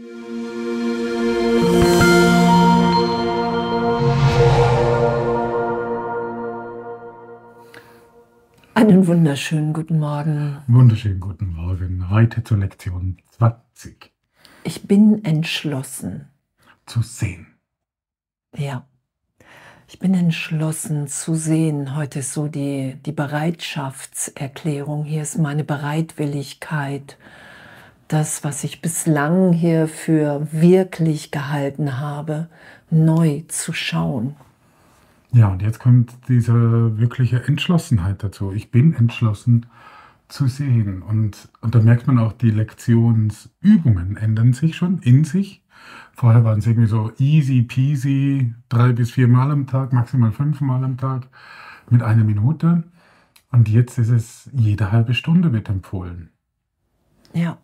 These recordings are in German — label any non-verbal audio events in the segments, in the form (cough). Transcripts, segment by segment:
Einen wunderschönen guten Morgen. Wunderschönen guten Morgen. Heute zur Lektion 20. Ich bin entschlossen. Zu sehen. Ja. Ich bin entschlossen zu sehen. Heute ist so die, die Bereitschaftserklärung. Hier ist meine Bereitwilligkeit. Das, was ich bislang hier für wirklich gehalten habe, neu zu schauen. Ja, und jetzt kommt diese wirkliche Entschlossenheit dazu. Ich bin entschlossen zu sehen. Und, und da merkt man auch, die Lektionsübungen ändern sich schon in sich. Vorher waren es irgendwie so easy peasy, drei bis vier Mal am Tag, maximal fünf Mal am Tag mit einer Minute. Und jetzt ist es jede halbe Stunde wird empfohlen. Ja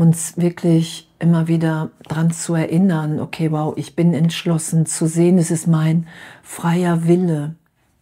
uns wirklich immer wieder daran zu erinnern, okay, wow, ich bin entschlossen zu sehen, es ist mein freier Wille.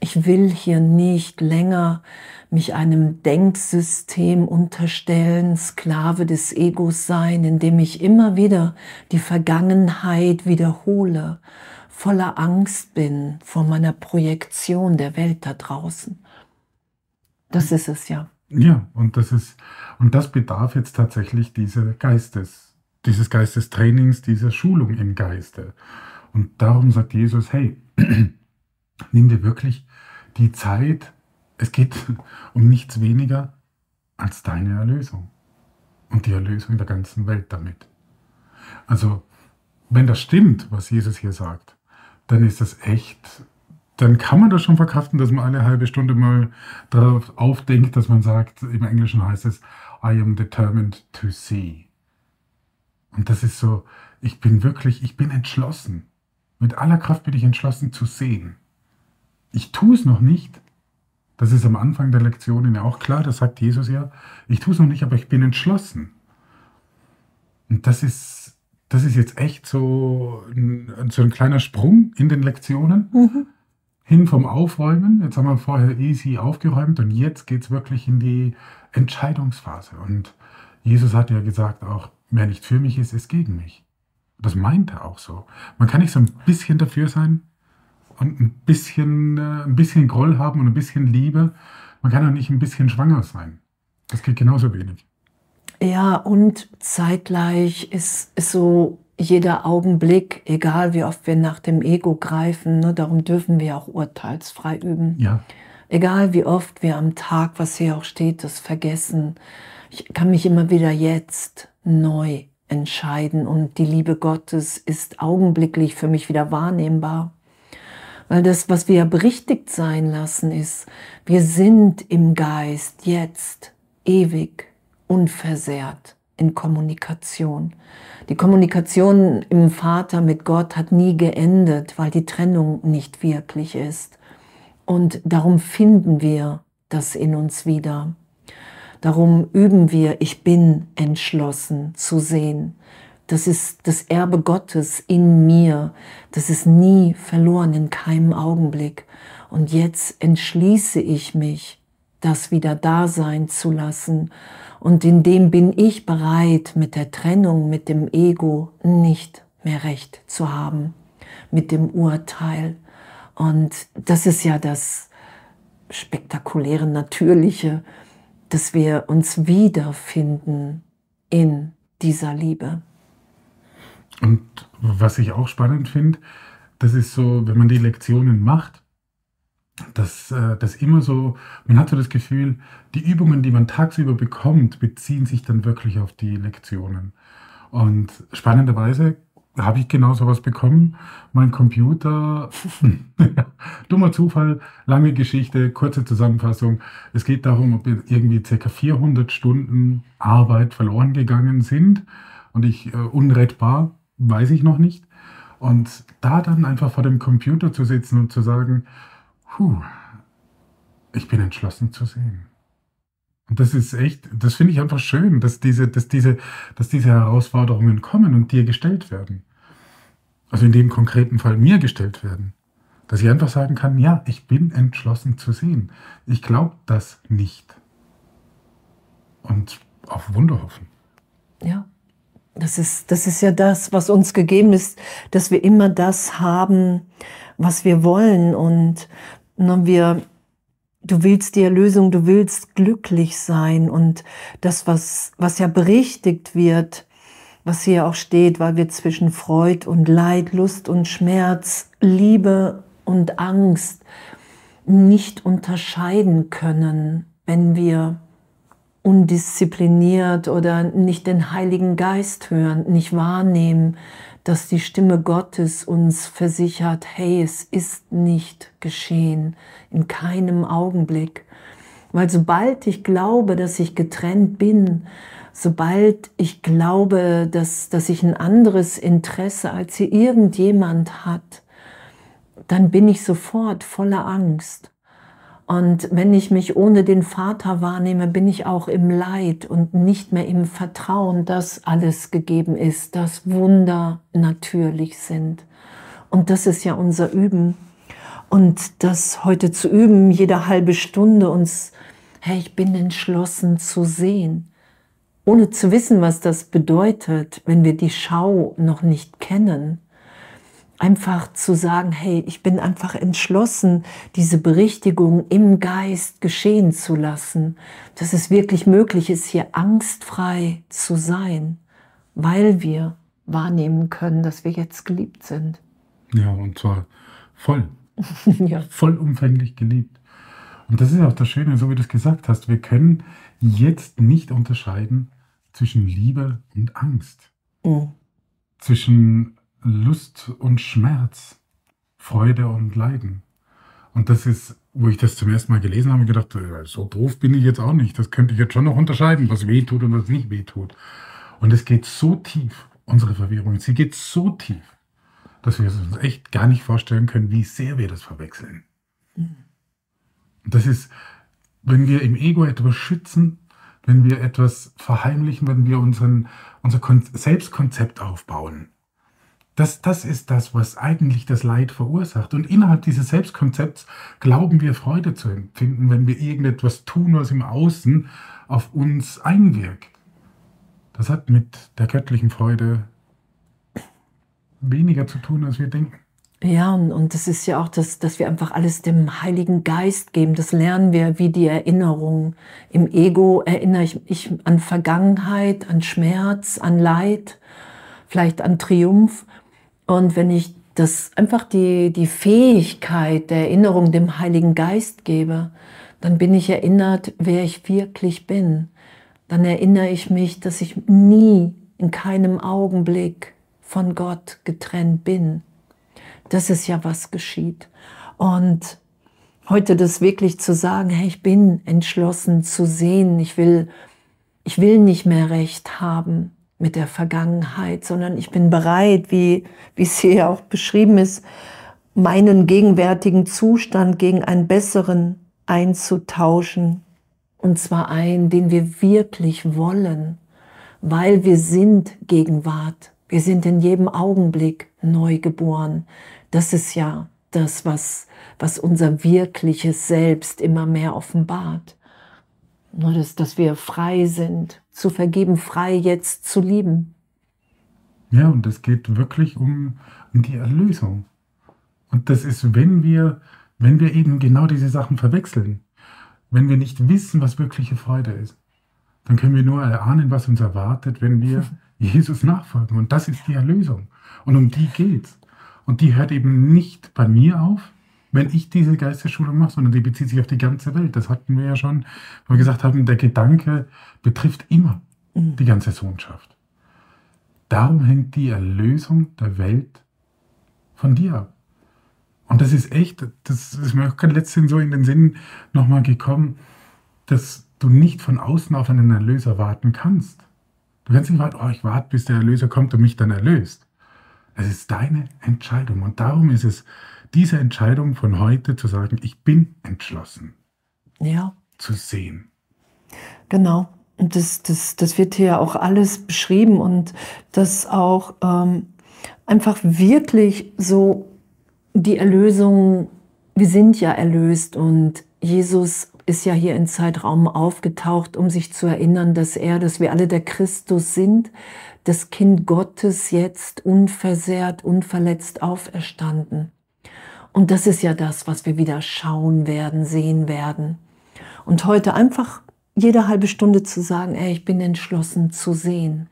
Ich will hier nicht länger mich einem Denksystem unterstellen, Sklave des Egos sein, indem ich immer wieder die Vergangenheit wiederhole, voller Angst bin vor meiner Projektion der Welt da draußen. Das ist es ja. Ja, und das ist, und das bedarf jetzt tatsächlich diese Geistes, dieses Geistestrainings, dieser Schulung im Geiste. Und darum sagt Jesus, hey, (clears throat) nimm dir wirklich die Zeit, es geht (laughs) um nichts weniger als deine Erlösung und die Erlösung der ganzen Welt damit. Also, wenn das stimmt, was Jesus hier sagt, dann ist das echt dann kann man das schon verkraften, dass man alle halbe Stunde mal darauf aufdenkt, dass man sagt, im Englischen heißt es, I am determined to see. Und das ist so, ich bin wirklich, ich bin entschlossen. Mit aller Kraft bin ich entschlossen zu sehen. Ich tue es noch nicht. Das ist am Anfang der Lektionen ja auch klar, das sagt Jesus ja. Ich tue es noch nicht, aber ich bin entschlossen. Und das ist, das ist jetzt echt so ein, so ein kleiner Sprung in den Lektionen. Mhm hin vom Aufräumen. Jetzt haben wir vorher easy aufgeräumt und jetzt geht es wirklich in die Entscheidungsphase. Und Jesus hat ja gesagt auch, wer nicht für mich ist, ist gegen mich. Das meint er auch so. Man kann nicht so ein bisschen dafür sein und ein bisschen, äh, ein bisschen Groll haben und ein bisschen Liebe. Man kann auch nicht ein bisschen schwanger sein. Das geht genauso wenig. Ja, und zeitgleich ist, ist so jeder Augenblick, egal wie oft wir nach dem Ego greifen, ne, darum dürfen wir auch urteilsfrei üben. Ja. Egal wie oft wir am Tag, was hier auch steht, das vergessen. Ich kann mich immer wieder jetzt neu entscheiden und die Liebe Gottes ist augenblicklich für mich wieder wahrnehmbar. Weil das, was wir berichtigt sein lassen, ist, wir sind im Geist jetzt ewig unversehrt in Kommunikation. Die Kommunikation im Vater mit Gott hat nie geendet, weil die Trennung nicht wirklich ist. Und darum finden wir das in uns wieder. Darum üben wir, ich bin entschlossen zu sehen. Das ist das Erbe Gottes in mir. Das ist nie verloren in keinem Augenblick. Und jetzt entschließe ich mich, das wieder da sein zu lassen und in dem bin ich bereit, mit der Trennung, mit dem Ego nicht mehr recht zu haben, mit dem Urteil. Und das ist ja das spektakuläre, natürliche, dass wir uns wiederfinden in dieser Liebe. Und was ich auch spannend finde, das ist so, wenn man die Lektionen macht, dass äh, das immer so, man hat so das Gefühl, die Übungen, die man tagsüber bekommt, beziehen sich dann wirklich auf die Lektionen. Und spannenderweise habe ich genau sowas bekommen. Mein Computer, (laughs) dummer Zufall, lange Geschichte, kurze Zusammenfassung. Es geht darum, ob irgendwie ca. 400 Stunden Arbeit verloren gegangen sind. Und ich, äh, unrettbar, weiß ich noch nicht. Und da dann einfach vor dem Computer zu sitzen und zu sagen, puh, ich bin entschlossen zu sehen. Und das ist echt, das finde ich einfach schön, dass diese, dass, diese, dass diese Herausforderungen kommen und dir gestellt werden. Also in dem konkreten Fall mir gestellt werden. Dass ich einfach sagen kann, ja, ich bin entschlossen zu sehen. Ich glaube das nicht. Und auf Wunder hoffen. Ja, Das ist, das ist ja das, was uns gegeben ist, dass wir immer das haben, was wir wollen. Und wir, du willst die Erlösung, du willst glücklich sein. Und das, was, was ja berichtigt wird, was hier auch steht, weil wir zwischen Freud und Leid, Lust und Schmerz, Liebe und Angst nicht unterscheiden können, wenn wir undiszipliniert oder nicht den Heiligen Geist hören, nicht wahrnehmen, dass die Stimme Gottes uns versichert, hey, es ist nicht geschehen, in keinem Augenblick. Weil sobald ich glaube, dass ich getrennt bin, sobald ich glaube, dass, dass ich ein anderes Interesse als hier irgendjemand hat, dann bin ich sofort voller Angst. Und wenn ich mich ohne den Vater wahrnehme, bin ich auch im Leid und nicht mehr im Vertrauen, dass alles gegeben ist, dass Wunder natürlich sind. Und das ist ja unser Üben. Und das heute zu üben, jede halbe Stunde uns, hey, ich bin entschlossen zu sehen, ohne zu wissen, was das bedeutet, wenn wir die Schau noch nicht kennen einfach zu sagen, hey, ich bin einfach entschlossen, diese Berichtigung im Geist geschehen zu lassen, dass es wirklich möglich ist, hier angstfrei zu sein, weil wir wahrnehmen können, dass wir jetzt geliebt sind. Ja, und zwar voll. (laughs) ja. Vollumfänglich geliebt. Und das ist auch das Schöne, so wie du es gesagt hast, wir können jetzt nicht unterscheiden zwischen Liebe und Angst. Mhm. Zwischen Lust und Schmerz, Freude und Leiden. Und das ist, wo ich das zum ersten Mal gelesen habe, gedacht, äh, so doof bin ich jetzt auch nicht. Das könnte ich jetzt schon noch unterscheiden, was weh tut und was nicht weh tut. Und es geht so tief, unsere Verwirrung, sie geht so tief, dass wir uns echt gar nicht vorstellen können, wie sehr wir das verwechseln. Und das ist, wenn wir im Ego etwas schützen, wenn wir etwas verheimlichen, wenn wir unseren, unser Selbstkonzept aufbauen, das, das ist das, was eigentlich das Leid verursacht. Und innerhalb dieses Selbstkonzepts glauben wir Freude zu empfinden, wenn wir irgendetwas tun, was im Außen auf uns einwirkt. Das hat mit der göttlichen Freude weniger zu tun, als wir denken. Ja, und, und das ist ja auch das, dass wir einfach alles dem Heiligen Geist geben. Das lernen wir wie die Erinnerung. Im Ego erinnere ich mich an Vergangenheit, an Schmerz, an Leid, vielleicht an Triumph. Und wenn ich das einfach die, die Fähigkeit der Erinnerung dem Heiligen Geist gebe, dann bin ich erinnert, wer ich wirklich bin. Dann erinnere ich mich, dass ich nie in keinem Augenblick von Gott getrennt bin. Das ist ja, was geschieht. Und heute das wirklich zu sagen, hey, ich bin entschlossen zu sehen, ich will, ich will nicht mehr Recht haben mit der Vergangenheit, sondern ich bin bereit, wie, wie es hier auch beschrieben ist, meinen gegenwärtigen Zustand gegen einen besseren einzutauschen. Und zwar einen, den wir wirklich wollen, weil wir sind Gegenwart. Wir sind in jedem Augenblick neu geboren. Das ist ja das, was, was unser wirkliches Selbst immer mehr offenbart. Nur, dass, dass wir frei sind, zu vergeben, frei jetzt zu lieben. Ja, und es geht wirklich um, um die Erlösung. Und das ist, wenn wir, wenn wir eben genau diese Sachen verwechseln, wenn wir nicht wissen, was wirkliche Freude ist, dann können wir nur erahnen, was uns erwartet, wenn wir (laughs) Jesus nachfolgen. Und das ist die Erlösung. Und um die geht's. Und die hört eben nicht bei mir auf, wenn ich diese Geistesschulung mache, sondern die bezieht sich auf die ganze Welt. Das hatten wir ja schon, wo wir gesagt haben, der Gedanke betrifft immer die ganze Sohnschaft. Darum hängt die Erlösung der Welt von dir ab. Und das ist echt, das ist mir auch gerade letztens so in den Sinn nochmal gekommen, dass du nicht von außen auf einen Erlöser warten kannst. Du kannst nicht warten, oh, ich warte, bis der Erlöser kommt und mich dann erlöst. Es ist deine Entscheidung. Und darum ist es diese Entscheidung von heute zu sagen, ich bin entschlossen. Ja. Zu sehen. Genau. Und das, das, das wird hier auch alles beschrieben und das auch ähm, einfach wirklich so die Erlösung, wir sind ja erlöst und Jesus ist ja hier in Zeitraum aufgetaucht, um sich zu erinnern, dass er, dass wir alle der Christus sind, das Kind Gottes jetzt unversehrt, unverletzt auferstanden. Und das ist ja das, was wir wieder schauen werden, sehen werden. Und heute einfach jede halbe Stunde zu sagen, ey, ich bin entschlossen zu sehen,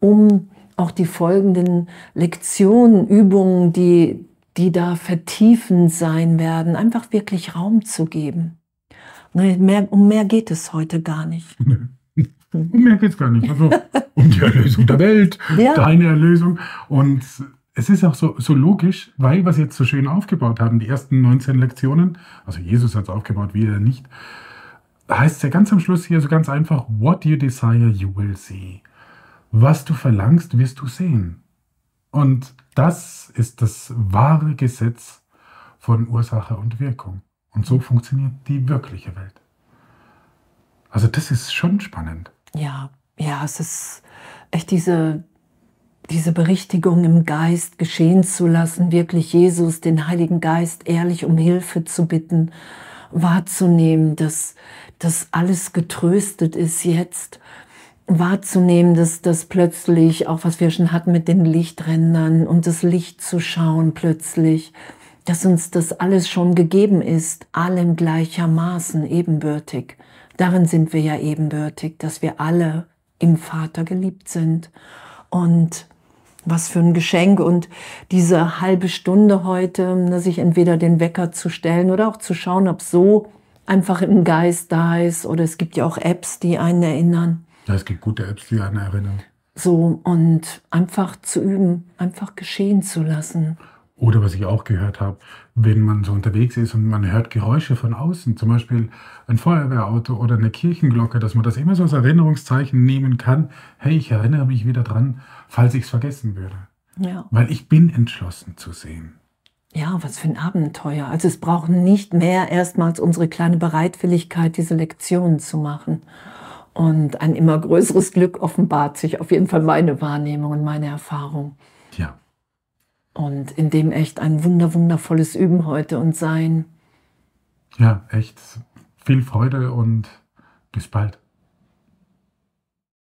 um auch die folgenden Lektionen, Übungen, die, die da vertiefend sein werden, einfach wirklich Raum zu geben. Mehr, um mehr geht es heute gar nicht. (laughs) Um mehr geht es gar nicht. Also um die Erlösung der Welt, ja. deine Erlösung. Und es ist auch so, so logisch, weil wir es jetzt so schön aufgebaut haben, die ersten 19 Lektionen, also Jesus hat es aufgebaut, wir nicht, heißt es ja ganz am Schluss hier so ganz einfach, what you desire, you will see. Was du verlangst, wirst du sehen. Und das ist das wahre Gesetz von Ursache und Wirkung. Und so funktioniert die wirkliche Welt. Also das ist schon spannend. Ja, ja, es ist echt diese, diese Berichtigung im Geist geschehen zu lassen, wirklich Jesus, den Heiligen Geist, ehrlich um Hilfe zu bitten, wahrzunehmen, dass das alles getröstet ist jetzt, wahrzunehmen, dass das plötzlich, auch was wir schon hatten mit den Lichträndern und das Licht zu schauen plötzlich, dass uns das alles schon gegeben ist, allen gleichermaßen ebenbürtig. Darin sind wir ja ebenbürtig, dass wir alle im Vater geliebt sind. Und was für ein Geschenk und diese halbe Stunde heute, sich entweder den Wecker zu stellen oder auch zu schauen, ob so einfach im Geist da ist oder es gibt ja auch Apps, die einen erinnern. Ja, es gibt gute Apps, die einen erinnern. So und einfach zu üben, einfach geschehen zu lassen. Oder was ich auch gehört habe, wenn man so unterwegs ist und man hört Geräusche von außen, zum Beispiel ein Feuerwehrauto oder eine Kirchenglocke, dass man das immer so als Erinnerungszeichen nehmen kann. Hey, ich erinnere mich wieder dran, falls ich es vergessen würde. Ja. Weil ich bin entschlossen zu sehen. Ja, was für ein Abenteuer. Also es braucht nicht mehr erstmals unsere kleine Bereitwilligkeit, diese Lektionen zu machen. Und ein immer größeres Glück offenbart sich auf jeden Fall meine Wahrnehmung und meine Erfahrung. Ja. Und in dem echt ein wunder, wundervolles Üben heute und Sein. Ja, echt viel Freude und bis bald.